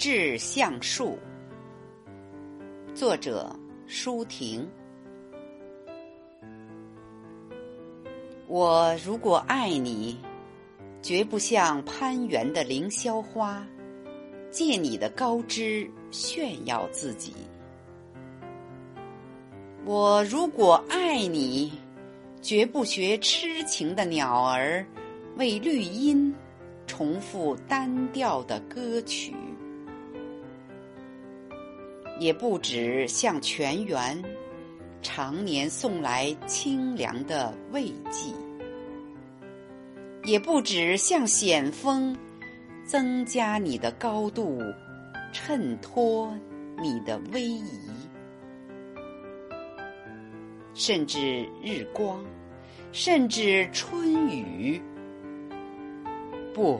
致橡树，作者舒婷。我如果爱你，绝不像攀援的凌霄花，借你的高枝炫耀自己。我如果爱你，绝不学痴情的鸟儿，为绿荫重复单调的歌曲，也不止向泉源常年送来清凉的慰藉，也不止向险峰增加你的高度，衬托你的威仪。甚至日光，甚至春雨，不，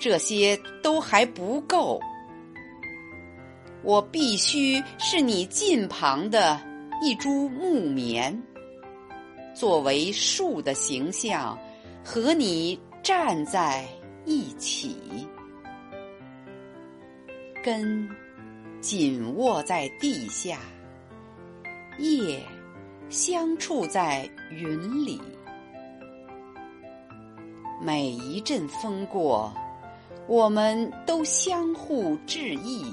这些都还不够。我必须是你近旁的一株木棉，作为树的形象，和你站在一起，根紧握在地下，叶。相触在云里，每一阵风过，我们都相互致意，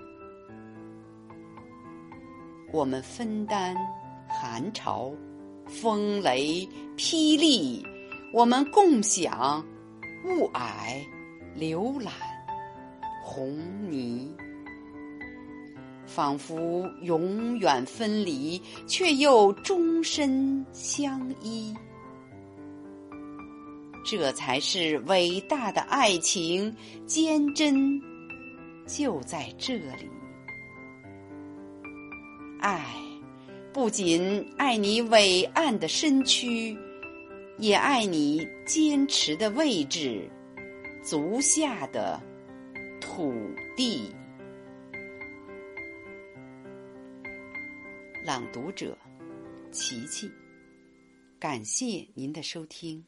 我们分担寒潮、风雷、霹雳，我们共享雾霭、流岚、红泥。仿佛永远分离，却又终身相依。这才是伟大的爱情，坚贞就在这里。爱，不仅爱你伟岸的身躯，也爱你坚持的位置，足下的土地。朗读者：琪琪，感谢您的收听。